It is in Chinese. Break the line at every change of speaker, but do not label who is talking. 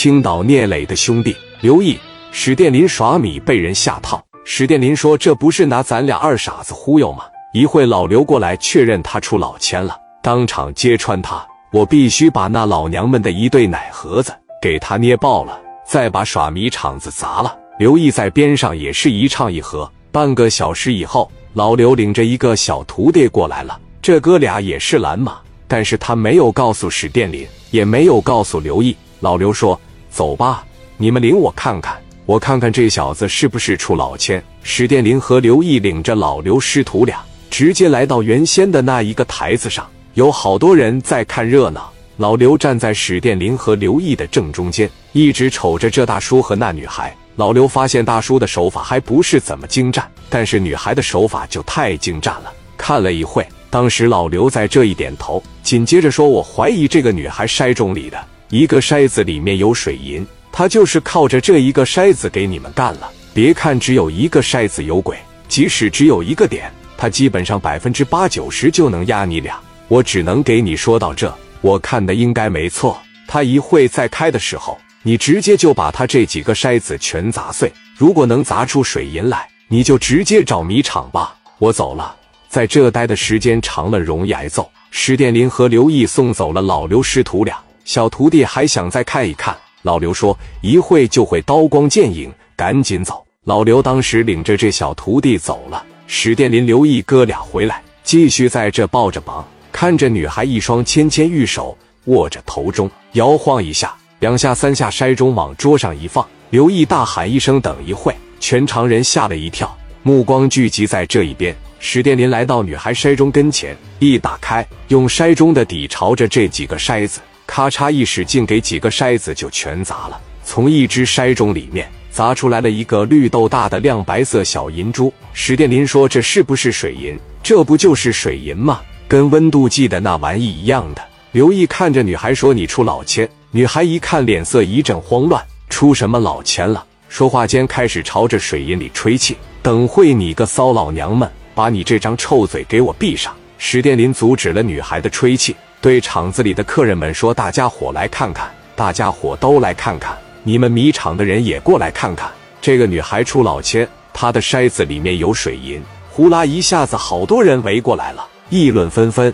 青岛聂磊的兄弟刘毅、史殿林耍米被人下套。史殿林说：“这不是拿咱俩二傻子忽悠吗？”一会老刘过来确认他出老千了，当场揭穿他：“我必须把那老娘们的一对奶盒子给他捏爆了，再把耍米场子砸了。”刘毅在边上也是一唱一和。半个小时以后，老刘领着一个小徒弟过来了。这哥俩也是蓝马，但是他没有告诉史殿林，也没有告诉刘毅。老刘说：“走吧，你们领我看看，我看看这小子是不是出老千。”史殿林和刘毅领着老刘师徒俩，直接来到原先的那一个台子上，有好多人在看热闹。老刘站在史殿林和刘毅的正中间，一直瞅着这大叔和那女孩。老刘发现大叔的手法还不是怎么精湛，但是女孩的手法就太精湛了。看了一会。当时老刘在这一点头，紧接着说：“我怀疑这个女孩筛中里的一个筛子里面有水银，他就是靠着这一个筛子给你们干了。别看只有一个筛子有鬼，即使只有一个点，他基本上百分之八九十就能压你俩。我只能给你说到这，我看的应该没错。他一会再开的时候，你直接就把他这几个筛子全砸碎。如果能砸出水银来，你就直接找米厂吧。我走了。”在这待的时间长了，容易挨揍。史殿林和刘毅送走了老刘师徒俩，小徒弟还想再看一看。老刘说：“一会就会刀光剑影，赶紧走。”老刘当时领着这小徒弟走了。史殿林、刘毅哥俩回来，继续在这抱着忙，看着女孩一双纤纤玉手握着头中，摇晃一下，两下三下筛盅往桌上一放。刘毅大喊一声：“等一会！”全场人吓了一跳，目光聚集在这一边。史殿林来到女孩筛盅跟前，一打开，用筛盅的底朝着这几个筛子，咔嚓一使劲，给几个筛子就全砸了。从一只筛盅里面砸出来了一个绿豆大的亮白色小银珠。史殿林说：“这是不是水银？这不就是水银吗？跟温度计的那玩意一样的。”刘毅看着女孩说：“你出老千。”女孩一看，脸色一阵慌乱：“出什么老千了？”说话间开始朝着水银里吹气：“等会你个骚老娘们！”把你这张臭嘴给我闭上！史殿林阻止了女孩的吹气，对厂子里的客人们说：“大家伙来看看，大家伙都来看看，你们米厂的人也过来看看。这个女孩出老千，她的筛子里面有水银。”呼啦一下子，好多人围过来了，议论纷纷。